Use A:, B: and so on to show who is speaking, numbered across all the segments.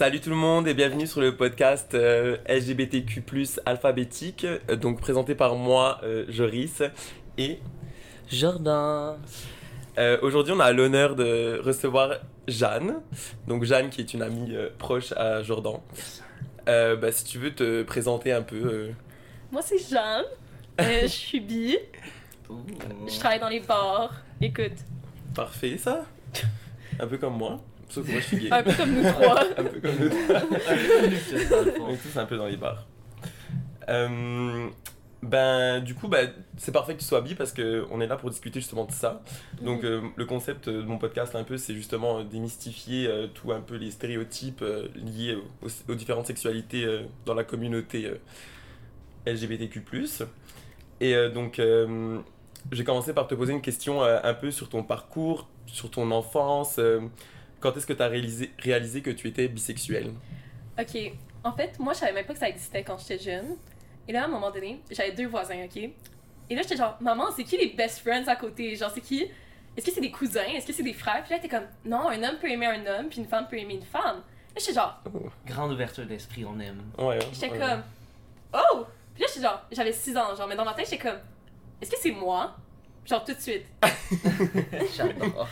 A: Salut tout le monde et bienvenue sur le podcast euh, LGBTQ+ alphabétique, euh, donc présenté par moi, euh, Joris et
B: Jordan.
A: euh, aujourd'hui on a l'honneur de recevoir Jeanne, donc Jeanne qui est une amie euh, proche à Jordan. Euh, bah, si tu veux te présenter un peu. euh,
C: Moi, c'est Jeanne. Euh, je suis bi. Je travaille dans les bars. Écoute,
A: parfait ça, un peu comme moi, sauf que moi je suis gay.
C: un peu comme nous trois.
A: un peu comme nous. On est tous un peu dans les bars. Euh, ben, du coup, ben, c'est parfait que tu sois bi parce qu'on est là pour discuter justement de ça. Donc, euh, le concept de mon podcast, un peu, c'est justement euh, démystifier euh, tout un peu les stéréotypes euh, liés aux, aux différentes sexualités euh, dans la communauté euh, LGBTQ. Et euh, donc, euh, j'ai commencé par te poser une question euh, un peu sur ton parcours, sur ton enfance. Quand est-ce que tu as réalisé, réalisé que tu étais bisexuel?
C: Ok, en fait, moi, je savais même pas que ça existait quand j'étais jeune. Et là, à un moment donné, j'avais deux voisins, ok? Et là, j'étais genre, maman, c'est qui les best friends à côté? Genre, c'est qui? Est-ce que c'est des cousins? Est-ce que c'est des frères? Puis là, t'es comme, non, un homme peut aimer un homme, puis une femme peut aimer une femme. Là, j'étais genre,
B: Grande ouverture d'esprit, on aime.
A: Ouais, ouais,
C: j'étais
A: ouais.
C: comme, oh! Puis là, j'étais genre, j'avais 6 ans, genre, mais dans ma tête, j'étais comme, est-ce que c'est moi? Genre, tout de suite.
B: J'adore.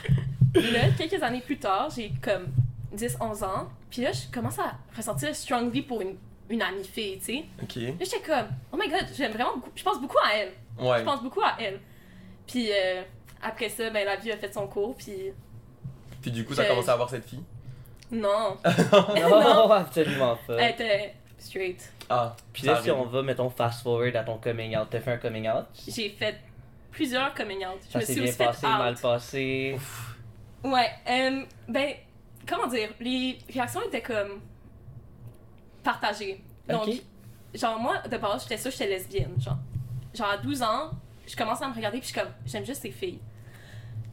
C: Puis là, quelques années plus tard, j'ai comme 10-11 ans, puis là, je commence à ressentir strongly pour une, une amie fille, tu sais.
A: Ok.
C: Là, j'étais comme, oh my god, j'aime vraiment beaucoup, je pense beaucoup à elle.
A: Ouais.
C: Je pense beaucoup à elle. Puis euh, après ça, ben la vie a fait son cours, puis
A: Puis du coup, t'as
C: Je-
A: commencé à voir cette fille?
C: Non,
B: Non, absolument pas.
C: elle était straight.
A: Ah.
B: Puis là, si on va, mettons, fast forward à ton coming out, t'as fait un coming out?
C: J'ai fait plusieurs coming out. Je
B: Ça
C: me
B: s'est
C: suis
B: bien
C: aussi fait
B: passé,
C: out.
B: mal passé.
C: Ouais, euh, ben, comment dire, les réactions étaient comme partagées. Donc, genre, moi, de base, j'étais sûre que j'étais lesbienne. Genre. genre, à 12 ans, je commence à me regarder, puis je suis comme, j'aime juste ces filles.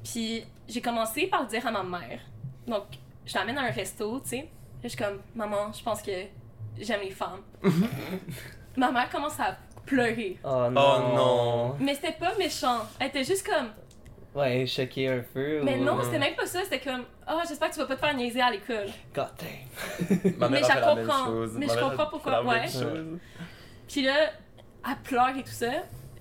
C: Puis, j'ai commencé par le dire à ma mère. Donc, je l'amène à un resto, tu sais. Là, je suis comme, maman, je pense que j'aime les femmes. ma mère commence à pleurer.
B: Oh non.
A: non.
C: Mais c'était pas méchant. Elle était juste comme,
B: Ouais, choqué un peu.
C: mais
B: ou-
C: non, c'était même pas ça. C'était comme, ah, j'espère que tu vas pas te faire niaiser à l'école.
B: God damn.
A: Ma mère
C: Mais
A: a
C: je comprends.
A: chose.
C: Mais
A: Ma
C: je comprends pourquoi,
A: la même
C: ouais.
A: chose.
C: Puis là, elle pleure et tout ça.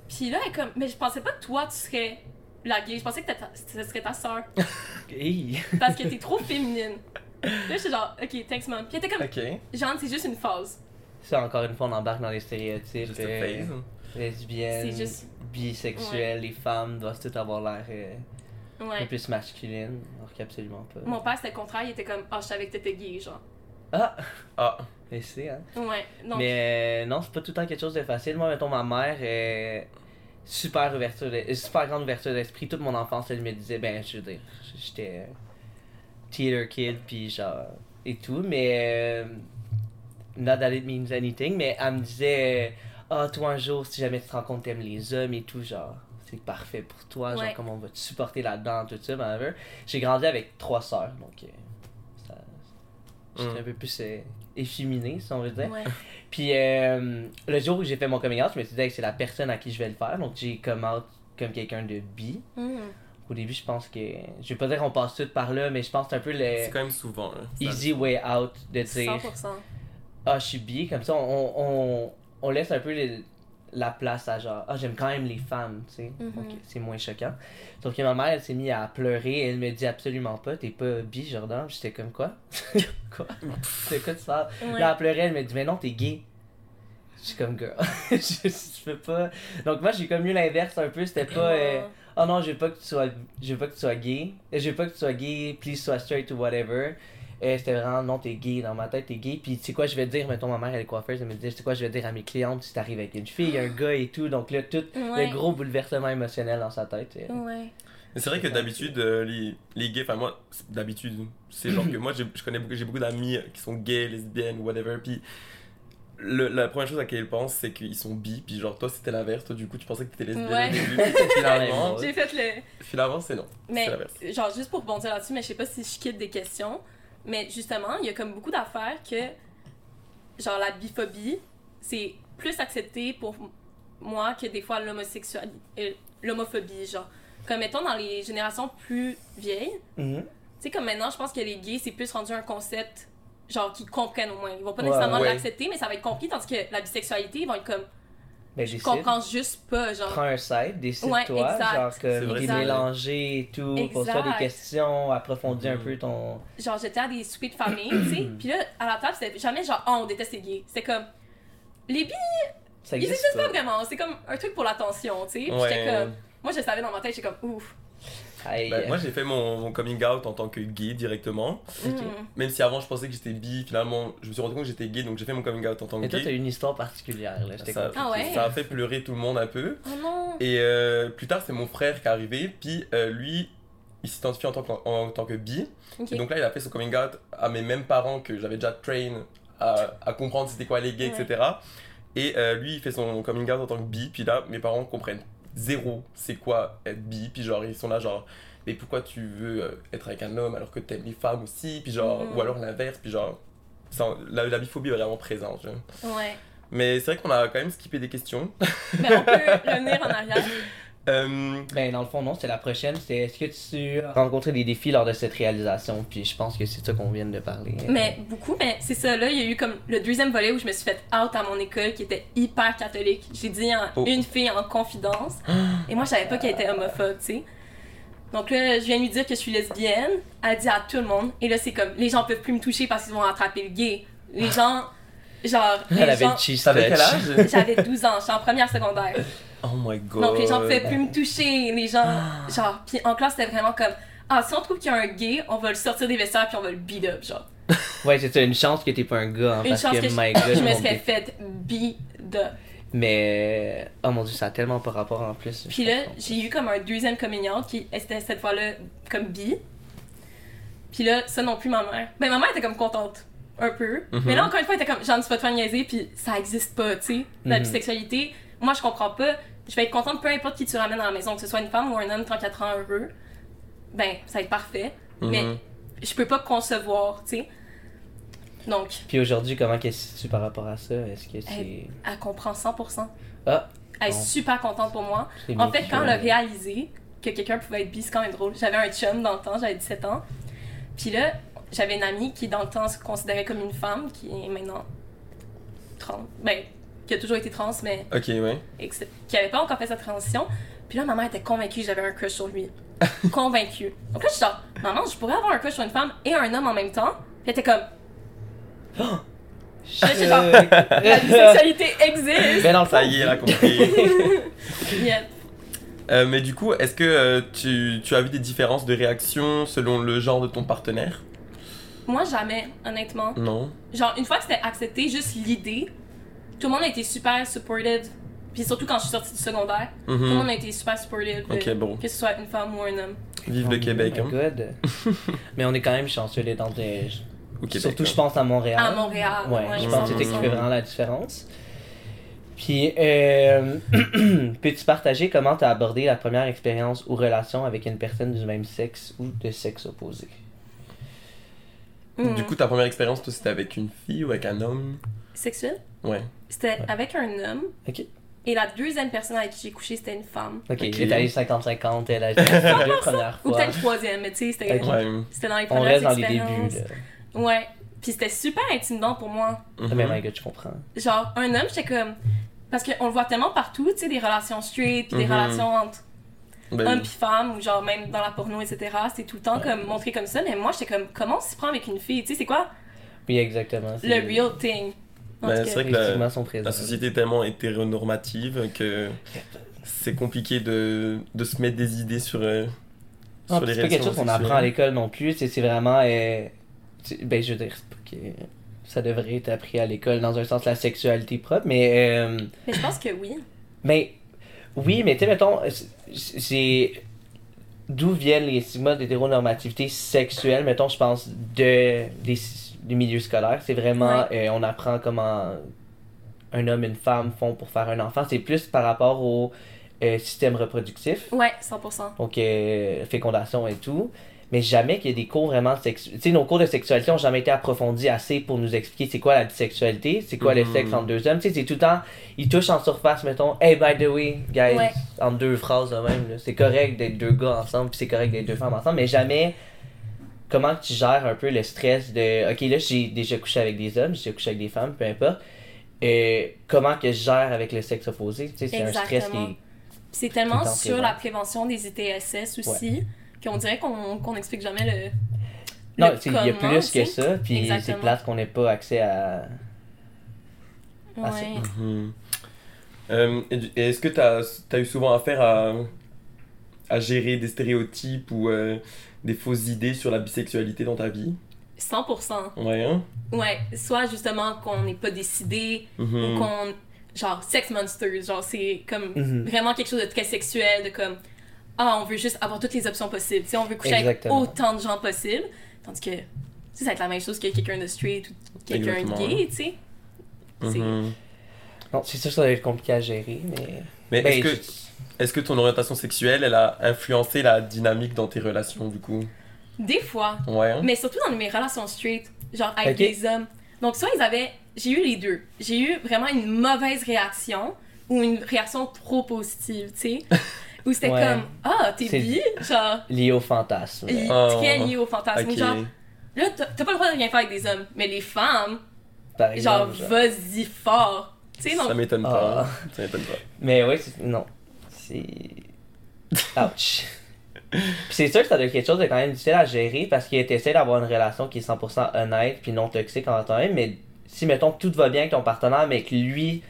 C: Puis là, elle est comme, mais je pensais pas que toi, tu serais la gay. Je pensais que ta- ce serait ta soeur.
B: Hey.
C: Parce que t'es trop féminine. Là, j'étais genre, ok, thanks, mom. Puis elle était comme,
A: Ok.
C: Jeanne, c'est juste une phase.
B: Ça, encore une fois, on embarque dans les stéréotypes.
A: Juste
B: euh,
A: une phase.
B: lesbiennes,
C: C'est juste-
B: bisexuelles, les femmes doivent toutes avoir l'air euh, un
C: Ouais.
B: peu plus masculine, alors qu'absolument pas.
C: Mon père, c'était le contraire. Il était comme, ah, je savais que t'étais gay, genre.
B: Ah!
A: Ah.
B: Mais c'est, hein.
C: Ouais. Donc,
B: Mais euh, non, c'est pas tout le temps quelque chose de facile. Moi, mettons, ma mère est super ouverture, de- euh, super grande ouverture d'esprit. Toute mon enfance, elle me disait, ben, je veux dire, j'étais euh, theater kid, puis genre, et tout, mais euh, not that it means anything, mais elle me disait, ah, toi, un jour, si jamais tu te rends compte, t'aimes les hommes et tout, genre, c'est parfait pour toi,
C: Ouais.
B: genre, comment on va te supporter là-dedans, tout ça, whatever. J'ai grandi avec trois sœurs, donc, euh, ça, j'étais
A: Mm.
B: un peu plus euh, efféminé, si on veut dire.
C: ouais.
B: Puis euh, le jour où j'ai fait mon coming out, je me suis dit hey, c'est la personne à qui je vais le faire. Donc j'ai come out comme quelqu'un de bi.
C: Mhm.
B: Au début, je pense que. Je vais pas dire qu'on passe tout par là, mais je pense que c'est un peu
A: C'est
B: le
A: quand même souvent. hein. Ça-
B: easy way out de dire
C: 100%.
B: Ah, je suis bi. Comme ça, on, on, on laisse un peu la place à genre Ah, j'aime quand même les femmes, tu sais.
C: Mhm.
B: Donc c'est moins choquant. Sauf que ma mère, elle s'est mise à pleurer. Elle me dit absolument pas, t'es pas bi, Jordan. J'étais comme quoi? Quoi? C'est quoi tu parles?
C: Ouais.
B: Là, elle pleurait, elle me dit, mais non, t'es gay. Je suis comme, girl, je, je peux pas. Donc, moi, j'ai comme eu l'inverse un peu. C'était pas, euh, oh non, je veux pas que tu sois, je veux pas que tu sois gay. Je veux pas que tu sois gay, please sois straight ou whatever. Et c'était vraiment, non, t'es gay. Dans ma tête, t'es gay. Puis, tu sais quoi, je vais dire, mettons, ma mère, elle est coiffeuse, elle me dit, tu sais quoi, je vais dire à mes clientes si t'arrives avec une fille, un gars et tout. Donc, là, tout
C: Ouais.
B: le gros bouleversement émotionnel dans sa tête. euh,
C: Ouais.
A: C'est vrai que d'habitude, euh, les, les gays, enfin moi, d'habitude, c'est genre que moi, j'ai- je connais beaucoup, j'ai beaucoup d'amis qui sont gays, lesbiennes, whatever, puis le- la première chose à laquelle ils pensent, c'est qu'ils sont bi, puis genre toi, c'était l'inverse, toi, du coup, tu pensais que t'étais lesbienne
C: Ouais.
A: au début, finalement,
C: J'ai fait le.
A: finalement, c'est non,
C: Mais,
A: c'est l'inverse.
C: genre, juste pour rebondir là-dessus, mais je sais pas si je quitte des questions. Mais justement, il y a comme beaucoup d'affaires que, genre, la biphobie, c'est plus accepté pour moi que des fois l'homosexualité, euh, l'homophobie, genre. Comme mettons dans les générations plus vieilles,
B: mhm.
C: tu sais, comme maintenant, je pense que les gays, c'est plus rendu un concept genre, qui comprennent au moins. Ils vont pas
B: Ouais,
C: nécessairement
A: ouais.
C: l'accepter, mais ça va être compris, tandis que la bisexualité, ils vont être comme,
B: Ben,
C: je comprends juste pas, genre.
B: Prends un site, décide-toi,
C: Ouais, exact.
B: genre
A: vrai.
B: mélangé et tout, pose-toi des questions, approfondis un
A: Mhm.
B: peu ton...
C: Genre, j'étais à des soupers de famille, tu sais, puis là, à la table, c'était jamais genre, oh, on déteste les gays. C'était comme, les bi,
B: Ça
C: ils
B: existe
C: existent pas
B: pas.
C: vraiment, c'est comme un truc pour l'attention, tu sais.
A: Ouais.
C: j'étais comme, moi, je savais dans ma tête, j'étais comme, ouf.
B: Aïe.
A: Ben, moi j'ai fait mon, mon coming out en tant que gay directement. Même si avant je pensais que j'étais bi, finalement je me suis rendu compte que j'étais gay donc j'ai fait mon coming out en tant que
B: Et toi, t'as
A: gay.
B: une histoire particulière, là, j'étais
A: Ça,
C: Ah ouais?
A: ça a fait pleurer tout le monde un peu.
C: Oh non.
A: Et euh, plus tard c'est mon frère qui est arrivé, puis euh, lui il s'identifie en tant, qu'en- en, tant que bi. Et donc là il a fait son coming out à mes mêmes parents que j'avais déjà train à, à comprendre c'était quoi les gays,
C: Ouais.
A: etc. Et euh, lui il fait son coming out en tant que bi, puis là mes parents comprennent zéro c'est quoi être bi, puis genre ils sont là genre mais pourquoi tu veux euh, être avec un homme alors que t'aimes les femmes aussi, puis genre,
C: Mhm.
A: ou alors l'inverse, puis genre, ça- la, la biphobie est vraiment présente.
C: Ouais.
A: Mais c'est vrai qu'on a quand même skippé des questions.
C: Mais on peut revenir en arrière.
A: Euh,
B: Ben, dans le fond, non, c'est la prochaine. C'est est-ce que tu as rencontré des défis lors de cette réalisation? Puis je pense que c'est ça qu'on vient de parler.
C: Mais beaucoup, mais c'est ça, là, il y a eu comme le deuxième volet où je me suis fait out à mon école qui était hyper catholique. J'ai dit
A: Oh.
C: une fille en confidence. Et moi, je savais pas qu'elle était homophobe, tu sais. Donc là, je viens lui dire que je suis lesbienne. Elle dit à tout le monde. Et là, c'est comme, les gens peuvent plus me toucher parce qu'ils vont attraper le gay. Les gens, genre, les
B: Elle avait
C: gens...
B: le cheese
A: T'avais quel
B: touch.
A: âge?
C: J'avais 12 ans, j'étais en première secondaire.
A: Oh my god.
C: Donc les gens pouvaient plus me toucher, les gens, genre, puis en classe c'était vraiment comme, ah si on trouve qu'il y a un gay, on va le sortir des vestiaires puis on va le beat up, genre.
B: Ouais, c'est ça, une chance que t'es pas un gars, hein,
C: Une
B: parce
C: chance
B: que,
C: que je,
B: my god,
C: je me serais fait beat up.
B: Mais, oh mon dieu, ça a tellement pas rapport en plus.
C: Puis là, j'ai eu comme un deuxième coming out qui était cette fois-là comme bi. Puis là, ça non plus ma mère. Ben ma mère était comme contente un peu.
A: Mhm.
C: Mais là encore une fois, elle était comme, j'en suis pas de faire niaiser puis ça existe pas, tu sais. La
B: Mhm.
C: bisexualité, moi je comprends pas. Je vais être contente peu importe qui tu ramènes à la maison, que ce soit une femme ou un homme tant te rend heureux. Ben, ça va être parfait.
A: Mhm.
C: Mais je peux pas concevoir, tu sais. Donc,
B: Puis aujourd'hui, comment qu'elle se situe par rapport à ça? Est-ce que c'est.
C: Elle- elle comprend 100%.
B: Ah!
C: Elle est
B: Bon.
C: super contente pour moi. En fait, quand elle a réalisé que quelqu'un pouvait être bi, c'est quand même drôle. J'avais un chum dans le temps, j'avais 17 ans. Puis là, j'avais une amie qui, dans le temps, se considérait comme une femme, qui est maintenant trans. Ben, qui a toujours été trans, mais
A: Ok, ouais.
C: qui avait pas encore fait sa transition. Puis là, maman était convaincue que j'avais un crush sur lui. convaincue. Donc là, je suis genre, maman, je pourrais avoir un crush sur une femme et un homme en même temps? Puis elle était comme,
B: Je-
C: c'est genre- la bisexualité existe.
B: Ben dans le fond,
A: Ça y est, elle a compris.
C: Yeah.
A: Euh, mais du coup, est-ce que euh, tu, tu as vu des différences de réaction selon le genre de ton partenaire?
C: Moi, jamais, honnêtement.
A: Non.
C: Genre, une fois que c'était accepté, juste l'idée, tout le monde a été super supportive. Puis surtout quand je suis sortie du secondaire, tout le
A: Mhm.
C: monde a été super supportive. euh,
A: Ok, bon.
C: Que ce soit une femme ou un homme.
A: Vive le
B: Oh
A: Québec,
B: my
A: hein.
B: God. Mais on est quand même chanceux d'être dans des.
A: Au Québec.
B: Surtout,
A: hein.
B: je pense à Montréal.
C: À Montréal.
B: Ouais, je pense que c'est ça qui
A: Mhm.
B: fait vraiment la différence. Puis, euh, peux-tu partager comment tu as abordé la première expérience ou relation avec une personne du même sexe ou de sexe opposé?
C: Hmm.
A: Du coup, ta première expérience, toi, c'était avec une fille ou avec un homme?
C: Sexuel
A: Ouais.
C: C'était avec un homme.
B: Ok.
C: Et la deuxième personne avec qui j'ai couché, c'était une femme.
B: Ok,
A: Ok.
B: il est allé 50-50, elle a été les deux premières
C: Ou
B: fois.
C: peut-être troisième, mais tu sais, c'était dans les
B: On
C: premières
B: reste dans les
C: expériences.
B: débuts. Là.
C: Ouais. Puis c'était super intimidant pour moi.
B: Ah, Mais my god, je comprends.
C: Genre, un homme, j'étais comme. Parce qu'on le voit tellement partout, tu sais, des relations straight, puis des
A: Mhm.
C: relations entre
A: Ben,
C: homme puis femme, ou genre même dans la porno, etc. C'est tout le temps comme montré comme ça, mais moi, j'étais comme, comment on s'y prend avec une fille? Tu sais, c'est quoi?
B: Oui, exactement.
C: le real thing? En
A: Ben, c'est vrai que
B: Les
A: la-
B: stigmas sont présents.
A: La société est tellement hétéronormative que c'est compliqué de, de se mettre des idées sur, euh,
B: Ah,
A: sur les
B: c'est pas quelque chose qu'on apprend à l'école non plus. C'est c'est vraiment. euh, ben, je veux dire, c'est pas que ça devrait être appris à l'école dans un sens la sexualité propre, mais. euh,
C: Mais je pense que oui.
B: mais oui, mais tu sais, mettons, c'est-. D'où viennent les stigmas d'hétéronormativité sexuelle, mettons, je pense, de, des, des milieux scolaires. C'est vraiment. euh, on apprend comment un homme et une femme font pour faire un enfant. C'est plus par rapport au euh, système reproductif
C: Ouais, 100%.
B: donc euh, fécondation et tout, mais jamais qu'il y ait des cours vraiment sexuels. Tu sais, nos cours de sexualité ont jamais été approfondis assez pour nous expliquer c'est quoi la bisexualité, c'est quoi le
A: Mhm.
B: sexe entre deux hommes. Tu sais, c'est tout le temps, ils touchent en surface, mettons, hey, by the way, guys,
C: Ouais.
B: en deux phrases de même, là. c'est correct d'être deux gars ensemble, puis c'est correct d'être deux femmes ensemble, mais jamais comment tu gères un peu le stress de ok là j'ai déjà couché avec des hommes j'ai couché avec des femmes peu importe et comment que je gère avec le sexe opposé tu sais c'est un stress qui est
C: c'est tellement sur la prévention des ITSS aussi qu'on dirait qu'on n'explique jamais le
B: non, il y a plus que ça, puis c'est plate qu'on n'ait pas accès à.
C: à.
A: Mhm. Euh, est-ce que tu as, as, eu souvent affaire à, à gérer des stéréotypes ou euh, des fausses idées sur la bisexualité dans ta vie?
C: 100%.
A: Ouais, hein?
C: Ouais, soit justement qu'on n'est pas décidé ou qu'on. Genre, sex monsters, genre, c'est comme mhm. vraiment quelque chose de très sexuel, de comme. Ah, on veut juste avoir toutes les options possibles. sais on veut coucher avec autant de gens possible. Tandis que, ça va être la même chose que quelqu'un de straight ou quelqu'un de gay, tu sais.
B: Mm-hmm. Non, c'est sûr que ça va être compliqué à gérer, mais.
A: Mais ben, est-ce que, est que ton orientation sexuelle, elle a influencé la dynamique dans tes relations, du coup?
C: Des fois.
A: Ouais. Hein?
C: Mais surtout dans mes relations straight, genre avec des hommes. Donc, soit ils avaient. J'ai eu les deux. J'ai eu vraiment une mauvaise réaction ou une réaction trop positive, tu sais. Où c'était comme Ah, t'es bi Genre.
B: Lié au fantasme.
C: Très lié au fantasme. Genre, là, t'as pas le droit de rien faire avec des hommes, mais les femmes, genre, vas-y fort. Tu sais,
A: non? Ça m'étonne pas. Ah. Ça m'étonne pas.
B: Mais oui, non. C'est. Ouch. puis c'est sûr que ça doit être quelque chose de quand même difficile à gérer parce que t'essaies d'avoir une relation qui est 100% honnête puis non toxique en temps même, mais si mettons que tout va bien avec ton partenaire mais que lui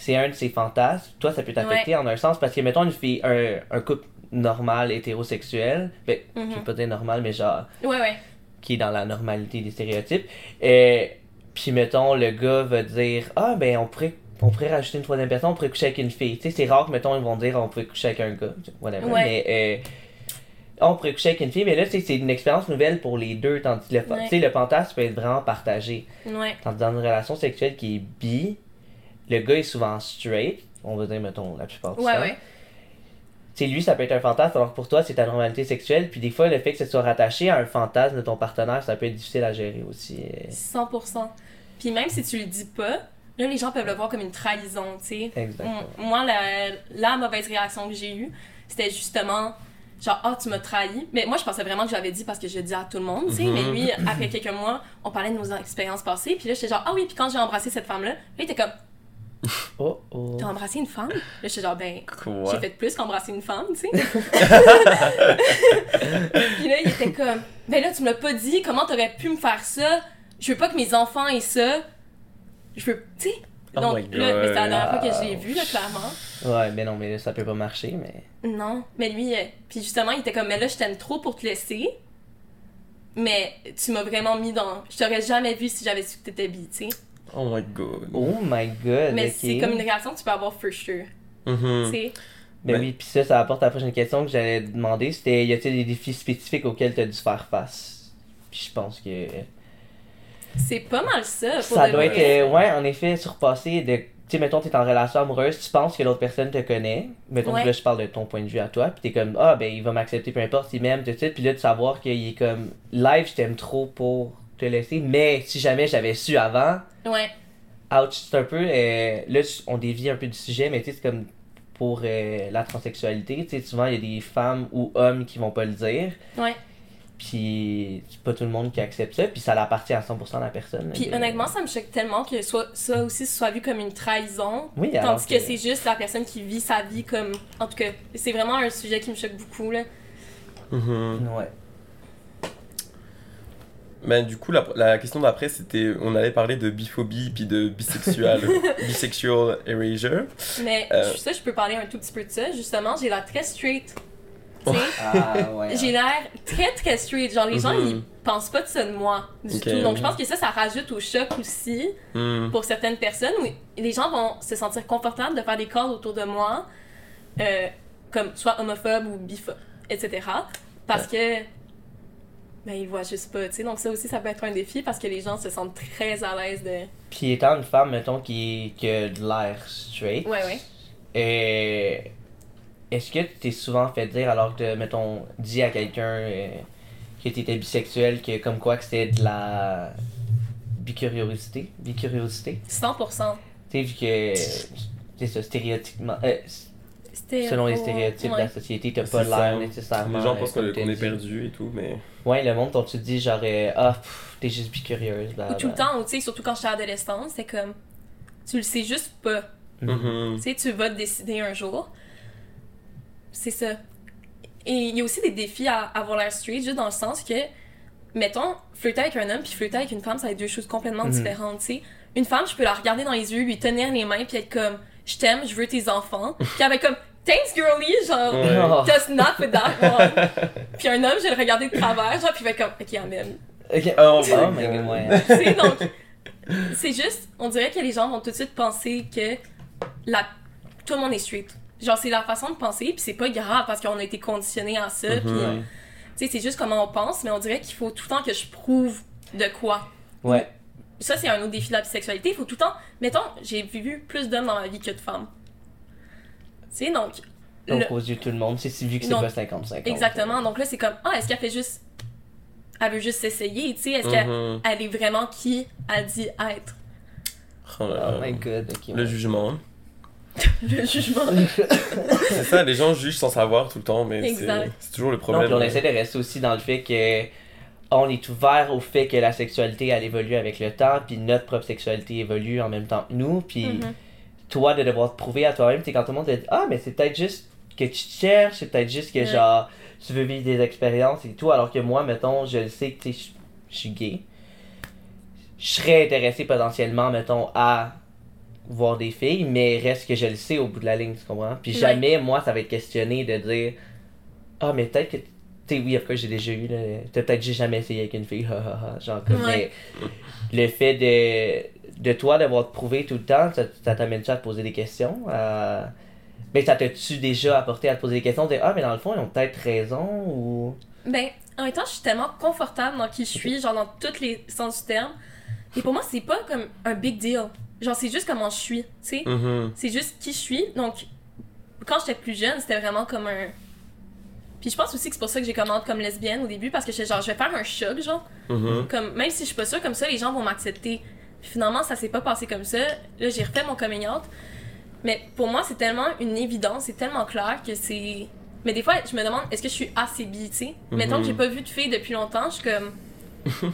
B: c'est un de ses fantasmes, toi, ça peut t'affecter en un sens parce que, mettons, une fille, un, un couple normal, hétérosexuel, ben, je vais pas dire normal, mais genre.
C: Ouais, ouais.
B: Qui est dans la normalité des stéréotypes. Et puis, mettons, le gars va dire Ah, ben, on pourrait, on pourrait rajouter une troisième personne, on pourrait coucher avec une fille. Tu sais, c'est rare que, mettons, ils vont dire On pourrait coucher avec un gars. Whatever. Ouais. Mais. Euh, on pourrait coucher avec une fille, mais là, c'est une expérience nouvelle pour les deux. Tandis que le, le fantasme peut être vraiment partagé.
C: Ouais.
B: Tandis dans une relation sexuelle qui est bi, le gars est souvent straight, on va dire, mettons, la plupart du
C: ouais,
B: temps.
C: Ouais.
B: sais, lui, ça peut être un fantasme, alors que pour toi, c'est ta normalité sexuelle. Puis des fois, le fait que ça soit rattaché à un fantasme de ton partenaire, ça peut être difficile à gérer aussi.
C: 100%. Puis même si tu le dis pas, là, les gens peuvent le voir comme une trahison, tu sais.
B: Exactement.
C: Moi, la, la mauvaise réaction que j'ai eue, c'était justement genre ah tu m'as trahi mais moi je pensais vraiment que j'avais dit parce que je dis à tout le monde tu sais mais mhm. lui après quelques mois on parlait de nos expériences passées puis là j'étais genre ah oui puis quand j'ai embrassé cette femme là il était comme
B: Oh oh.
C: T'as embrassé une femme? Là, je suis genre, ben, j'ai fait plus qu'embrasser une femme, tu sais. Puis là, il était comme, ben là, tu me l'as pas dit, comment t'aurais pu me faire ça? Je veux pas que mes enfants aient ça. Je veux, tu sais.
A: Oh
C: Donc, là, mais c'est la dernière fois que je l'ai vu, là, clairement.
B: Ouais, mais non, mais là, ça peut pas marcher, mais.
C: Non, mais lui, euh, puis justement, il était comme, mais là, je t'aime trop pour te laisser. Mais tu m'as vraiment mis dans. Je t'aurais jamais vu si j'avais su que t'étais bi, tu sais.
A: Oh my god.
B: Oh my god.
C: Mais c'est comme une réaction que tu peux avoir for sure.
A: Mm-hmm.
C: Tu sais?
B: Ben oui, puis ça, ça apporte à la prochaine question que j'allais demander. C'était, y a-t-il des défis spécifiques auxquels tu as dû faire face? Puis je pense que...
C: C'est pas mal ça. Pour
B: ça doit être, euh, ouais, en effet, surpasser de... Tu sais, mettons, t'es en relation amoureuse, tu penses que l'autre personne te connaît. Mettons que là, je parle de ton point de vue à toi. Puis t'es comme, ah, ben, il va m'accepter, peu importe, il m'aime, tout ça. Puis là, de savoir qu'il est comme, live, je t'aime trop pour te laisser. Mais si jamais j'avais su avant...
C: Ouais
B: ouch, c'est un peu. Euh, là, on dévie un peu du sujet, mais tu sais, c'est comme pour euh, la transsexualité. Tu sais, souvent, il y a des femmes ou hommes qui vont pas le dire.
C: Ouais.
B: Puis, c'est pas tout le monde qui accepte ça, puis ça appartient à 100% à la personne.
C: Puis, honnêtement, ça me choque tellement que soit, ça aussi soit vu comme une trahison.
B: Oui,
C: Tandis que, c'est juste la personne qui vit sa vie comme. En tout cas, c'est vraiment un sujet qui me choque beaucoup, là.
A: Mm-hmm.
B: Ouais.
A: Ben, du coup, la, la question d'après, c'était. On allait parler de biphobie puis de bisexual, bisexual erasure.
C: Mais euh... ça, je peux parler un tout petit peu de ça. Justement, j'ai l'air très straight.
B: Oh. Ah, ouais.
C: J'ai l'air très très straight. Genre, les gens, mm-hmm. ils pensent pas de ça de moi du tout. Donc, je pense que ça, ça rajoute au choc aussi
A: mm.
C: pour certaines personnes où les gens vont se sentir confortables de faire des calls autour de moi, euh, comme soit homophobe ou biphobe, etc. Parce que ben, ils voient juste pas, tu sais. Donc, ça aussi, ça peut être un défi parce que les gens se sentent très à l'aise de.
B: Puis, étant une femme, mettons, qui, qui a de l'air straight.
C: Ouais, ouais.
B: Et. Est-ce que tu t'es souvent fait dire, alors que, mettons, dit à quelqu'un euh, que tu étais bisexuel, que comme quoi que c'était de la bicuriosité? Bicuriosité?
C: 100%.
B: Tu sais, vu que. C'est ça, stéréotypiquement. Euh, selon les stéréotypes de la société, t'as pas l'air nécessairement.
A: Les gens pensent qu'on est perdu et tout, mais.
B: Ouais, le monde, dont tu te dis, genre, euh, ah, t'es juste bicurieuse.
C: Ou tout le temps, tu sais, surtout quand j'étais adolescente, c'est comme. Tu le sais juste pas.
A: Mm-hmm.
C: Tu sais, tu vas décider un jour. C'est ça. Et il y a aussi des défis à avoir l'air street, juste dans le sens que, mettons, flirter avec un homme puis flirter avec une femme, ça va être deux choses complètement mm-hmm. différentes, tu sais. Une femme, je peux la regarder dans les yeux, lui tenir les mains puis être comme, je t'aime, je veux tes enfants. Puis avec comme, thanks girly, genre, ouais. just not with that one. puis un homme, je vais le regarder de travers, genre, puis il va être comme, ok, amen.
B: Ok, oh, oh my god,
C: C'est donc, c'est juste, on dirait que les gens vont tout de suite penser que la, tout le monde est street. Genre, c'est la façon de penser, puis c'est pas grave parce qu'on a été conditionné à ça, puis, mm-hmm. tu sais, c'est juste comment on pense, mais on dirait qu'il faut tout le temps que je prouve de quoi.
B: Ouais.
C: Ça, c'est un autre défi de la bisexualité. Il faut tout le temps. Mettons, j'ai vu plus d'hommes dans ma vie que de femmes. Tu sais, donc.
B: Donc, aux yeux de tout le monde, c'est vu que c'est pas 50-50.
C: Exactement. Donc là, c'est comme, ah, est-ce qu'elle fait juste. Elle veut juste s'essayer, tu sais? Est-ce qu'elle mm-hmm. est vraiment qui elle dit être?
B: Oh, oh my god,
A: Le jugement.
C: le jugement.
A: c'est ça, les gens jugent sans savoir tout le temps, mais c'est toujours le problème.
B: Donc, on essaie de rester aussi dans le fait que on est ouvert au fait que la sexualité elle évolue avec le temps, puis notre propre sexualité évolue en même temps que nous, puis mm-hmm. toi de devoir te prouver à toi-même, c'est quand tout le monde te dit ah mais c'est peut-être juste que tu te cherches, c'est peut-être juste que genre tu veux vivre des expériences et tout, alors que moi mettons je le sais que je suis gay, je serais intéressé potentiellement mettons à voir des filles, mais reste que je le sais au bout de la ligne, tu comprends? Puis jamais, moi, ça va être questionné de dire Ah, mais peut-être que. Tu sais, oui, après, j'ai déjà eu. Peut-être que j'ai jamais essayé avec une fille, genre comme. Mais le fait de, de toi d'avoir prouvé tout le temps, ça, ça t'amène-tu à te poser des questions? Mais ça t'a-tu déjà apporté à te poser des questions? De Ah, mais dans le fond, ils ont peut-être raison ou?
C: Ben, en même temps, je suis tellement confortable dans qui je suis, genre dans tous les sens du terme. Et pour moi, c'est pas comme un big deal. Genre, c'est juste comment je suis, tu sais.
A: Mm-hmm.
C: C'est juste qui je suis. Donc, quand j'étais plus jeune, c'était vraiment comme un. Puis je pense aussi que c'est pour ça que j'ai commencé comme lesbienne au début, parce que j'étais genre, je vais faire un choc, genre.
A: Mm-hmm.
C: Comme, même si je suis pas sûre, comme ça, les gens vont m'accepter. Finalement, ça s'est pas passé comme ça. Là, j'ai refait mon coming out. Mais pour moi, c'est tellement une évidence, c'est tellement clair que c'est. Mais des fois, je me demande, est-ce que je suis assez bi, tu sais? Mm-hmm. Mettons que j'ai pas vu de fille depuis longtemps, je suis comme.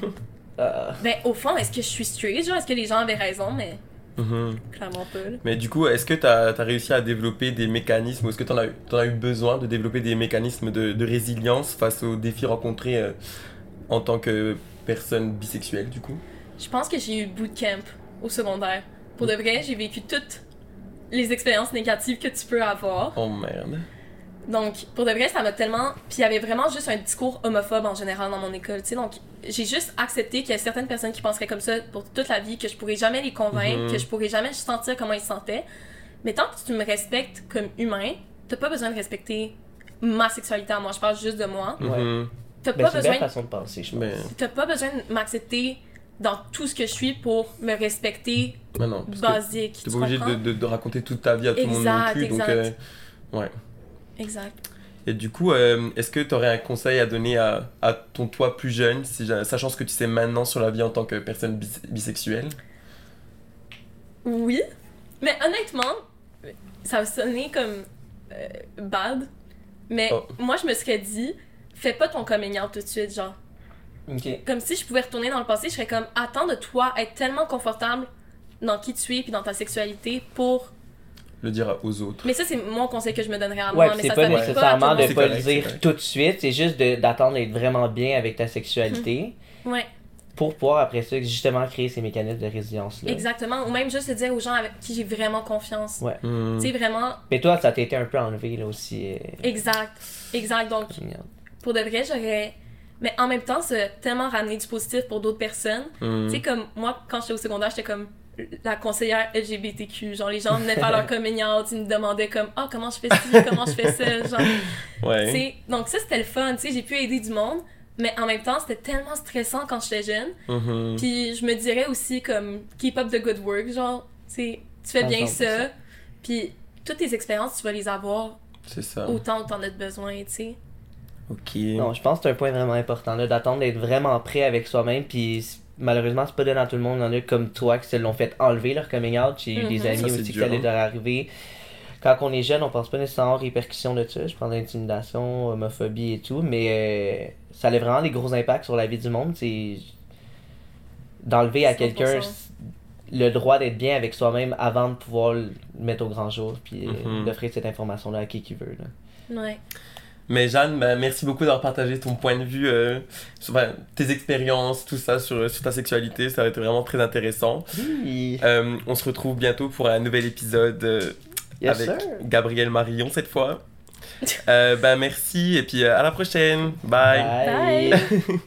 C: Ben, au fond, est-ce que je suis straight, genre? Est-ce que les gens avaient raison, mais.
A: Mhm.
C: Clairement pas.
A: Mais du coup, est-ce que tu as, réussi à développer des mécanismes, ou est-ce que tu en, as eu besoin de développer des mécanismes de, résilience face aux défis rencontrés euh, en tant que personne bisexuelle, du coup?
C: Je pense que j'ai eu bootcamp au secondaire. Pour de vrai, j'ai vécu toutes les expériences négatives que tu peux avoir.
A: Oh merde.
C: Donc, pour de vrai, ça m'a tellement. Puis il y avait vraiment juste un discours homophobe en général dans mon école, tu sais. Donc, j'ai juste accepté qu'il y a certaines personnes qui penseraient comme ça pour toute la vie, que je pourrais jamais les convaincre, mhm. que je pourrais jamais sentir comment ils se sentaient. Mais tant que tu me respectes comme humain, t'as pas besoin de respecter ma sexualité à moi. Je parle juste de moi.
A: Mhm.
B: T'as ben, pas besoin. façon de penser, je
C: T'as pas besoin de m'accepter dans tout ce que je suis pour me respecter
A: ben non,
C: basique.
A: T'es pas obligé de, de, raconter toute ta vie à tout le monde non plus. Donc, euh, ouais.
C: Exact.
A: Et du coup, euh, est-ce que tu aurais un conseil à donner à, à, ton toi plus jeune, si, sachant ce que tu sais maintenant sur la vie en tant que personne bisexuelle?
C: Oui. Mais honnêtement, ça va sonner comme euh, bad. Mais oh. moi, je me serais dit, fais pas ton coming out tout de suite, genre. Comme si je pouvais retourner dans le passé, je serais comme, attends de toi être tellement confortable dans qui tu es puis dans ta sexualité pour
A: le dire aux autres.
C: Mais ça, c'est mon conseil que je me donnerais à moi.
B: Ouais, c'est pas nécessairement de pas le dire tout de suite, c'est juste d'attendre d'être vraiment bien avec ta sexualité.
C: Mhm. Ouais.
B: Pour pouvoir après ça, justement, créer ces mécanismes de résilience-là.
C: Exactement. Ou même juste dire aux gens avec qui j'ai vraiment confiance.
B: Ouais.
A: Mhm.
C: Tu sais, vraiment.
B: Mais toi, ça t'a été un peu enlevé, là aussi. Euh,
C: exact. Exact. Donc, pour de vrai, j'aurais. Mais en même temps, c'est tellement ramener du positif pour d'autres personnes.
A: Mhm.
C: Tu sais, comme moi, quand j'étais au secondaire, j'étais comme la conseillère LGBTQ. Genre, les gens venaient faire leur coming out, ils me demandaient comme, ah, comment je fais ci, comment je fais ça. Genre,
A: ouais.
C: Donc, ça, c'était le fun. Tu sais, j'ai pu aider du monde, mais en même temps, c'était tellement stressant quand j'étais jeune.
A: Mm-hmm.
C: Puis, je me dirais aussi, comme, keep up the good work. Genre, tu sais, tu fais bien ça. Puis, toutes tes expériences, tu vas les avoir
A: ça.
C: autant que t'en as besoin, tu sais.
A: Ok.
B: Non, je pense que c'est un point vraiment important, là, d'attendre d'être vraiment prêt avec soi-même. Puis, malheureusement, c'est pas donné à tout le monde. Il y en a comme toi qui se l'ont fait enlever leur coming out. J'ai eu des mhm. amis aussi qui ça allait leur arriver. quand on est jeune, on pense pas nécessairement aux répercussions de ça. Je parle d'intimidation, homophobie et tout, mais euh, ça a vraiment des gros impacts sur la vie du monde. C'est d'enlever à quelqu'un le droit d'être bien avec soi-même avant de pouvoir le mettre au grand jour, puis mm d'offrir cette information-là à qui qui veut. Là.
C: Ouais.
A: Mais Jeanne, ben, merci beaucoup d'avoir partagé ton point de vue, euh, sur tes expériences, tout ça sur, sur, ta sexualité. Ça a été vraiment très intéressant. Euh, on se retrouve bientôt pour un nouvel épisode euh, avec Gabriel Marion cette fois. ben, merci et puis à la prochaine. Bye.
C: Bye.